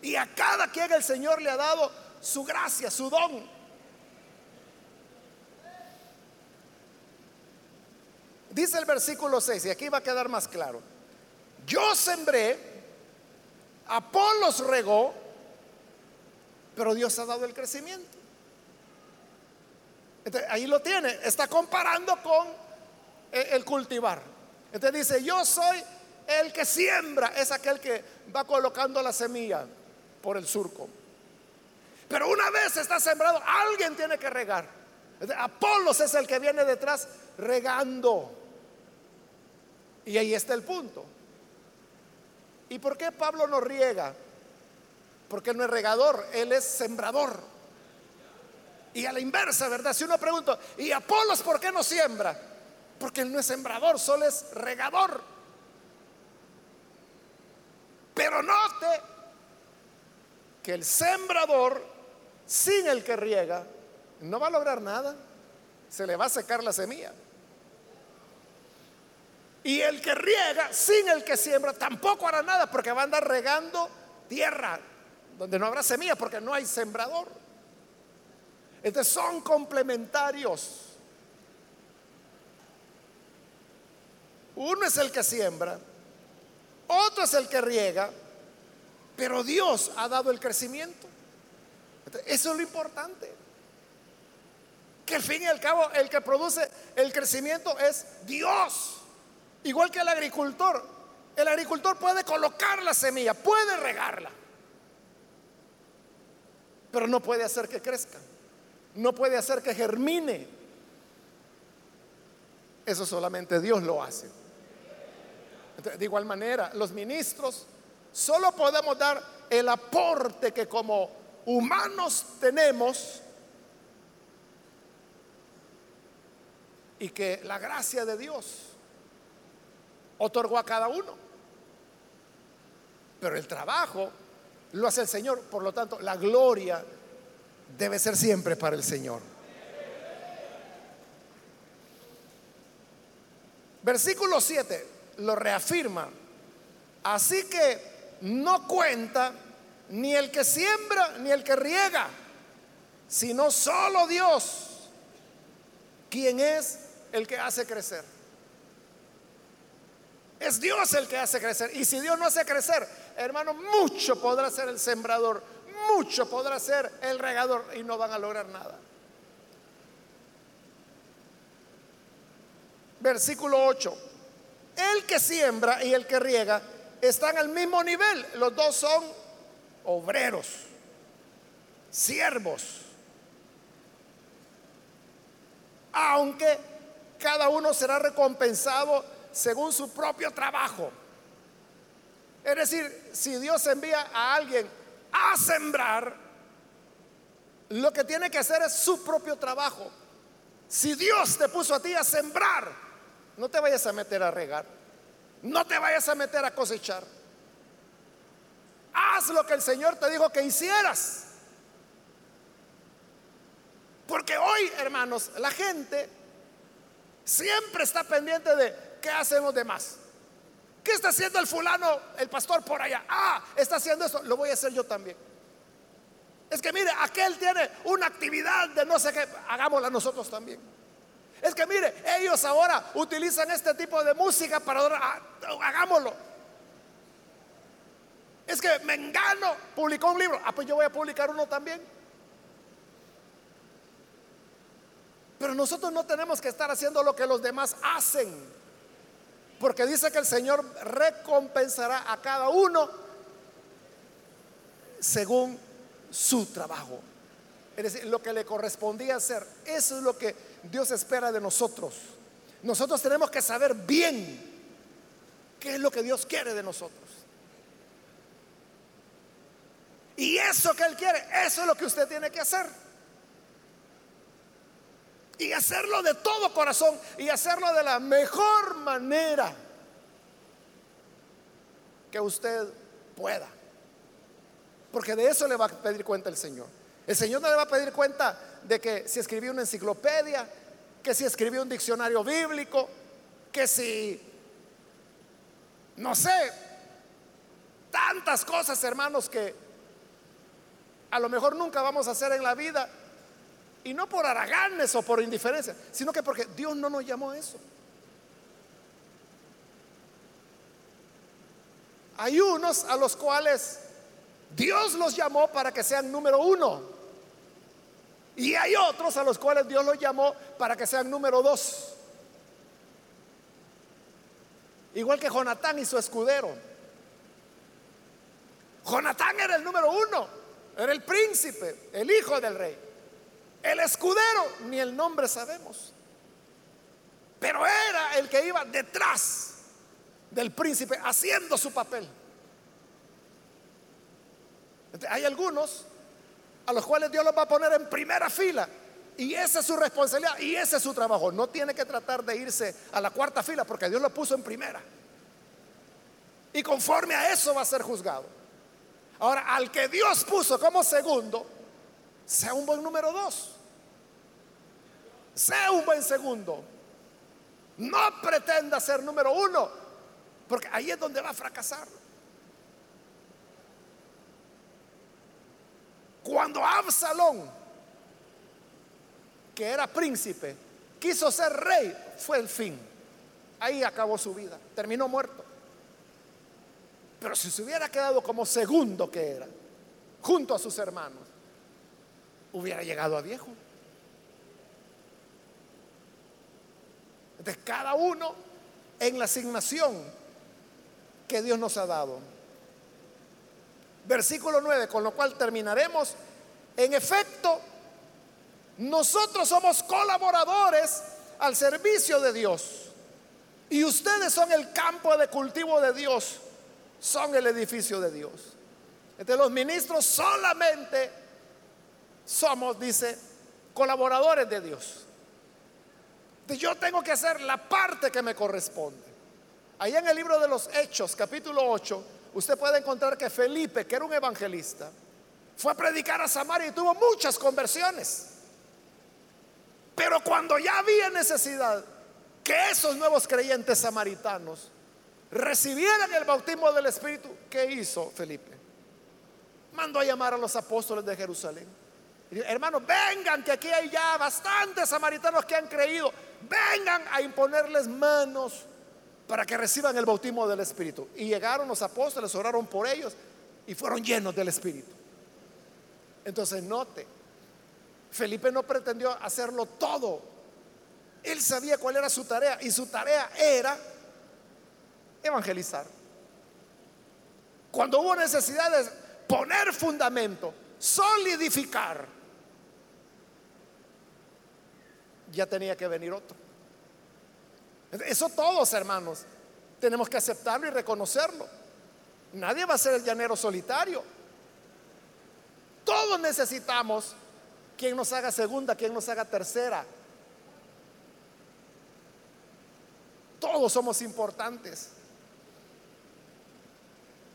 Speaker 1: Y a cada quien el Señor le ha dado su gracia, su don. Dice el versículo 6, y aquí va a quedar más claro. Yo sembré, Apolos regó, pero Dios ha dado el crecimiento. ahí lo tiene, está comparando con el cultivar. Entonces dice, yo soy el que siembra, es aquel que va colocando la semilla por el surco. Pero una vez está sembrado, alguien tiene que regar. Apolos es el que viene detrás regando. Y ahí está el punto. ¿Y por qué Pablo no riega? Porque no es regador, él es sembrador. Y a la inversa, ¿verdad? Si uno pregunta, ¿y Apolos por qué no siembra? Porque él no es sembrador, solo es regador. Pero note que el sembrador, sin el que riega, no va a lograr nada. Se le va a secar la semilla. Y el que riega sin el que siembra tampoco hará nada porque va a andar regando tierra donde no habrá semilla porque no hay sembrador. Entonces son complementarios. Uno es el que siembra, otro es el que riega, pero Dios ha dado el crecimiento. eso es lo importante. Que al fin y al cabo el que produce el crecimiento es Dios. Igual que el agricultor. El agricultor puede colocar la semilla, puede regarla, pero no puede hacer que crezca, no puede hacer que germine. Eso solamente Dios lo hace. De igual manera, los ministros solo podemos dar el aporte que como humanos tenemos y que la gracia de Dios otorgó a cada uno. Pero el trabajo lo hace el Señor, por lo tanto, la gloria debe ser siempre para el Señor. Versículo 7 lo reafirma. Así que no cuenta ni el que siembra ni el que riega, sino solo Dios, quien es el que hace crecer. Es Dios el que hace crecer. Y si Dios no hace crecer, hermano, mucho podrá ser el sembrador, mucho podrá ser el regador y no van a lograr nada. Versículo 8. El que siembra y el que riega están al mismo nivel. Los dos son obreros, siervos. Aunque cada uno será recompensado según su propio trabajo. Es decir, si Dios envía a alguien a sembrar, lo que tiene que hacer es su propio trabajo. Si Dios te puso a ti a sembrar, no te vayas a meter a regar, no te vayas a meter a cosechar. Haz lo que el Señor te dijo que hicieras. Porque hoy, hermanos, la gente siempre está pendiente de ¿qué hacen los demás? ¿Qué está haciendo el fulano, el pastor por allá? Ah, está haciendo eso, lo voy a hacer yo también. Es que mire, aquel tiene una actividad de no sé qué, hagámosla nosotros también. Es que mire, ellos ahora utilizan este tipo de música para ah, hagámoslo. Es que Mengano publicó un libro, ah, pues yo voy a publicar uno también. Pero nosotros no tenemos que estar haciendo lo que los demás hacen. Porque dice que el Señor recompensará a cada uno según su trabajo. Es decir, lo que le correspondía hacer. Eso es lo que Dios espera de nosotros. Nosotros tenemos que saber bien qué es lo que Dios quiere de nosotros. Y eso que Él quiere, eso es lo que usted tiene que hacer. Y hacerlo de todo corazón y hacerlo de la mejor manera que usted pueda. Porque de eso le va a pedir cuenta el Señor. El Señor no le va a pedir cuenta de que si escribió una enciclopedia, que si escribió un diccionario bíblico, que si, no sé, tantas cosas, hermanos, que a lo mejor nunca vamos a hacer en la vida y no por haraganes o por indiferencia, sino que porque Dios no nos llamó a eso. Hay unos a los cuales Dios los llamó para que sean número uno. Y hay otros a los cuales Dios los llamó para que sean número dos. Igual que Jonatán y su escudero. Jonatán era el número uno, era el príncipe, el hijo del rey. El escudero, ni el nombre sabemos. Pero era el que iba detrás del príncipe haciendo su papel. Hay algunos a los cuales Dios los va a poner en primera fila. Y esa es su responsabilidad y ese es su trabajo. No tiene que tratar de irse a la cuarta fila porque Dios lo puso en primera. Y conforme a eso va a ser juzgado. Ahora, al que Dios puso como segundo, sea un buen número dos. Sea un buen segundo. No pretenda ser número uno, porque ahí es donde va a fracasar. Cuando Absalón, que era príncipe, quiso ser rey, fue el fin. Ahí acabó su vida, terminó muerto. Pero si se hubiera quedado como segundo que era, junto a sus hermanos, hubiera llegado a viejo. de cada uno en la asignación que Dios nos ha dado. Versículo 9, con lo cual terminaremos. En efecto, nosotros somos colaboradores al servicio de Dios. Y ustedes son el campo de cultivo de Dios, son el edificio de Dios. Entonces los ministros solamente somos, dice, colaboradores de Dios. Yo tengo que hacer la parte que me corresponde. Allá en el libro de los Hechos, capítulo 8, usted puede encontrar que Felipe, que era un evangelista, fue a predicar a Samaria y tuvo muchas conversiones. Pero cuando ya había necesidad que esos nuevos creyentes samaritanos recibieran el bautismo del Espíritu, ¿qué hizo Felipe? Mandó a llamar a los apóstoles de Jerusalén. Hermanos, vengan, que aquí hay ya bastantes samaritanos que han creído. Vengan a imponerles manos para que reciban el bautismo del Espíritu. Y llegaron los apóstoles, oraron por ellos y fueron llenos del Espíritu. Entonces, note, Felipe no pretendió hacerlo todo. Él sabía cuál era su tarea y su tarea era evangelizar. Cuando hubo necesidad de poner fundamento, solidificar, ya tenía que venir otro. Eso todos, hermanos, tenemos que aceptarlo y reconocerlo. Nadie va a ser el llanero solitario. Todos necesitamos quien nos haga segunda, quien nos haga tercera. Todos somos importantes.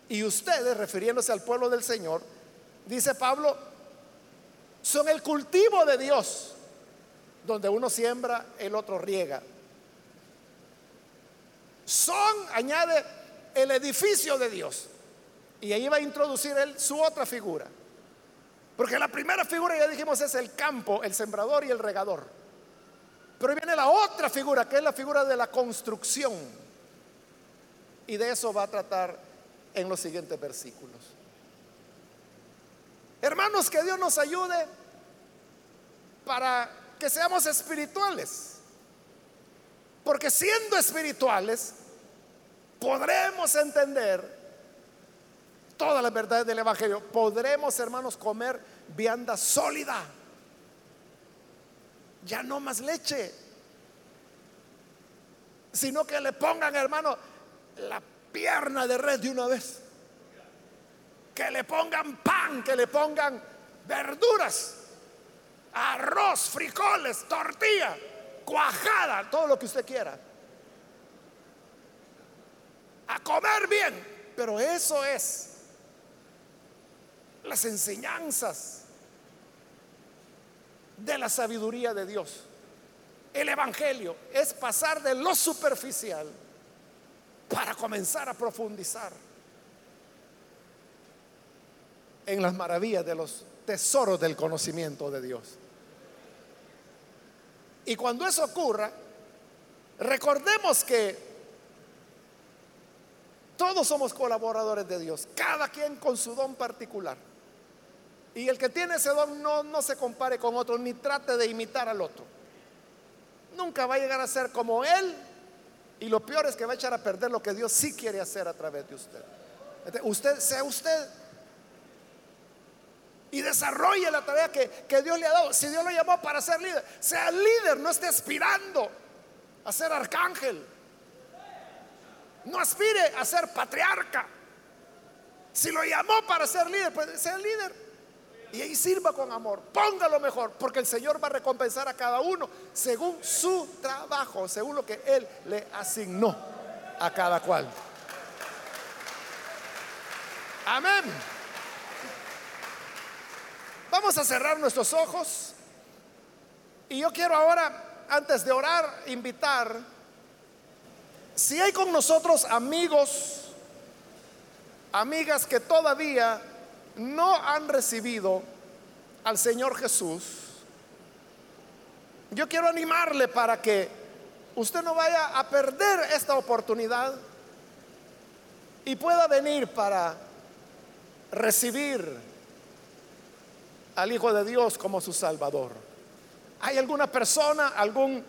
Speaker 1: Y ustedes, refiriéndose al pueblo del Señor, dice Pablo, son el cultivo de Dios, donde uno siembra, el otro riega. Son, añade, el edificio de Dios. Y ahí va a introducir él su otra figura. Porque la primera figura, ya dijimos, es el campo, el sembrador y el regador. Pero viene la otra figura, que es la figura de la construcción. Y de eso va a tratar en los siguientes versículos. Hermanos, que Dios nos ayude para que seamos espirituales. Porque siendo espirituales, podremos entender todas las verdades del Evangelio. Podremos, hermanos, comer vianda sólida. Ya no más leche. Sino que le pongan, hermano, la pierna de red de una vez. Que le pongan pan, que le pongan verduras, arroz, frijoles, tortilla, cuajada, todo lo que usted quiera. A comer bien. Pero eso es las enseñanzas de la sabiduría de Dios. El Evangelio es pasar de lo superficial para comenzar a profundizar en las maravillas de los tesoros del conocimiento de Dios. Y cuando eso ocurra, recordemos que todos somos colaboradores de Dios, cada quien con su don particular. Y el que tiene ese don no, no se compare con otro, ni trate de imitar al otro. Nunca va a llegar a ser como él y lo peor es que va a echar a perder lo que Dios sí quiere hacer a través de usted. Usted sea usted y desarrolle la tarea que, que, Dios le ha dado. Si Dios lo llamó para ser líder, sea líder, no esté aspirando a ser arcángel. No aspire a ser patriarca. Si lo llamó para ser líder, pues sea líder. Y ahí sirva con amor, póngalo mejor, porque el Señor va a recompensar a cada uno según su trabajo, según lo que Él le asignó a cada cual. Amén. Vamos a cerrar nuestros ojos. Y yo quiero ahora, antes de orar, invitar, si hay con nosotros amigos, amigas que todavía no han recibido al Señor Jesús, yo quiero animarle para que usted no vaya a perder esta oportunidad y pueda venir para recibir al Hijo de Dios como su Salvador. ¿Hay alguna persona, algún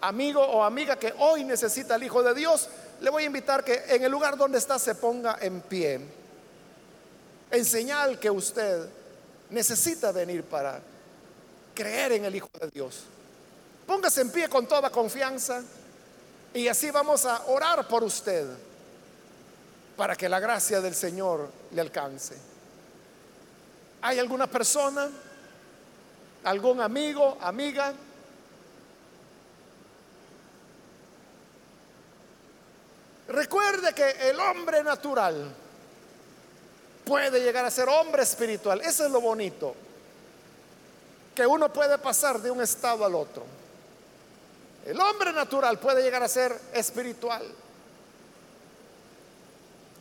Speaker 1: amigo o amiga que hoy necesita al Hijo de Dios? Le voy a invitar que en el lugar donde está se ponga en pie en señal que usted necesita venir para creer en el Hijo de Dios. Póngase en pie con toda confianza y así vamos a orar por usted para que la gracia del Señor le alcance. ¿Hay alguna persona algún amigo, amiga. Recuerde que el hombre natural puede llegar a ser hombre espiritual. Eso es lo bonito. Que uno puede pasar de un estado al otro. El hombre natural puede llegar a ser espiritual.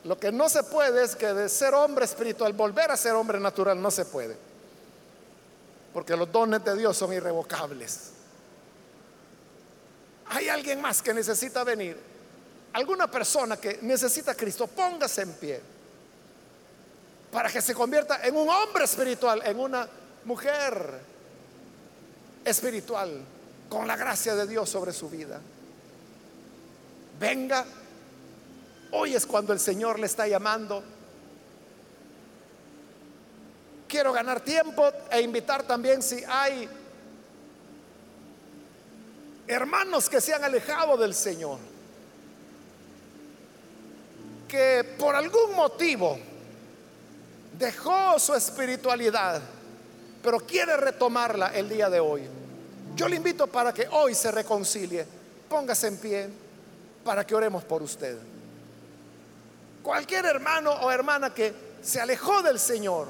Speaker 1: Lo que no se puede es que de ser hombre espiritual volver a ser hombre natural no se puede. Porque los dones de Dios son irrevocables. Hay alguien más que necesita venir. Alguna persona que necesita Cristo, póngase en pie. Para que se convierta en un hombre espiritual, en una mujer espiritual, con la gracia de Dios sobre su vida. Venga Hoy es cuando el Señor le está llamando. Quiero ganar tiempo e invitar también si hay hermanos que se han alejado del Señor, que por algún motivo dejó su espiritualidad, pero quiere retomarla el día de hoy. Yo le invito para que hoy se reconcilie. Póngase en pie para que oremos por usted. Cualquier hermano o hermana que se alejó del Señor,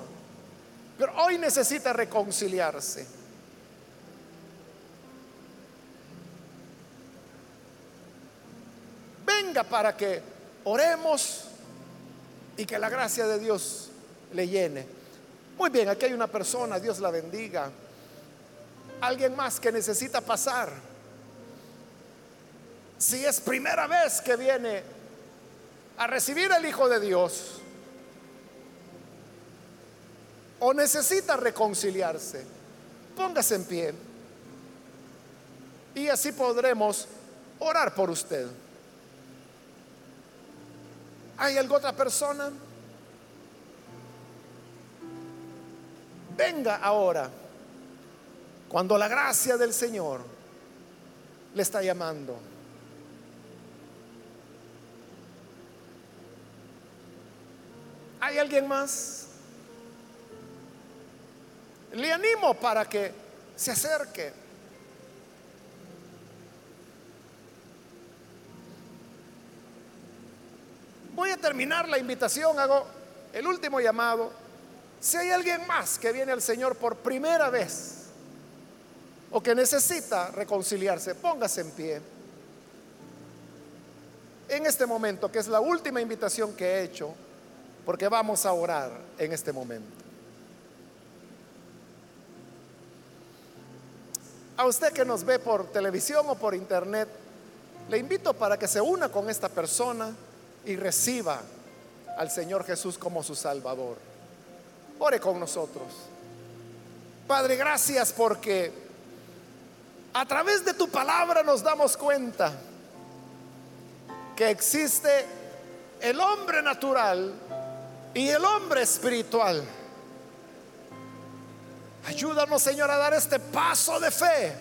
Speaker 1: pero hoy necesita reconciliarse. Venga para que oremos y que la gracia de Dios le llene. Muy bien, aquí hay una persona, Dios la bendiga. Alguien más que necesita pasar. Si es primera vez que viene a recibir al Hijo de Dios o necesita reconciliarse, póngase en pie y así podremos orar por usted. ¿Hay alguna otra persona? Venga ahora, cuando la gracia del Señor le está llamando. ¿Hay alguien más? Le animo para que se acerque. Voy a terminar la invitación, hago el último llamado. Si hay alguien más que viene al Señor por primera vez o que necesita reconciliarse, póngase en pie. En este momento, que es la última invitación que he hecho, porque vamos a orar en este momento. A usted que nos ve por televisión o por internet, le invito para que se una con esta persona y reciba al Señor Jesús como su Salvador. Ore con nosotros. Padre, gracias porque a través de tu palabra nos damos cuenta que existe el hombre natural y el hombre espiritual. Ayúdanos, Señor, a dar este paso de fe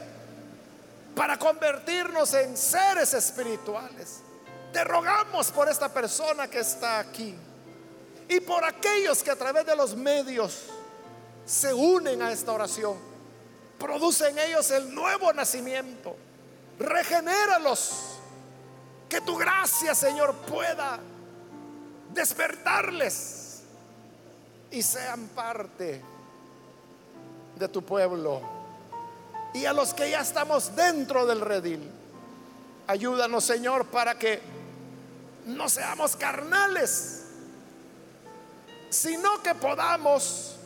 Speaker 1: para convertirnos en seres espirituales. Te rogamos por esta persona que está aquí y por aquellos que a través de los medios se unen a esta oración. Producen ellos el nuevo nacimiento. Regenéralos. Que tu gracia, Señor, pueda despertarles y sean parte de tu pueblo. Y a los que ya estamos dentro del redil, ayúdanos Señor para que no seamos carnales, sino que podamos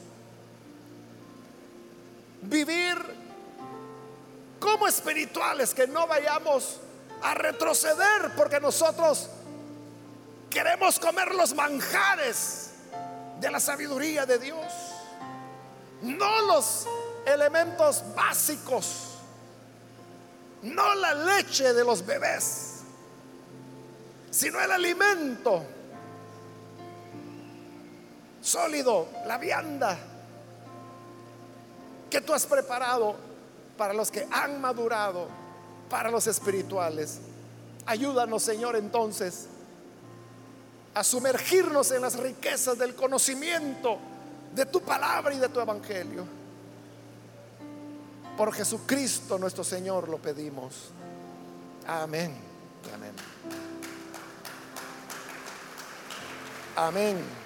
Speaker 1: vivir como espirituales, que no vayamos a retroceder porque nosotros queremos comer los manjares de la sabiduría de Dios. No los elementos básicos, no la leche de los bebés, sino el alimento sólido, la vianda que tú has preparado para los que han madurado, para los espirituales. Ayúdanos, Señor, entonces a sumergirnos en las riquezas del conocimiento de tu palabra y de tu evangelio. Por Jesucristo nuestro Señor lo pedimos. Amén. Amén. Amén.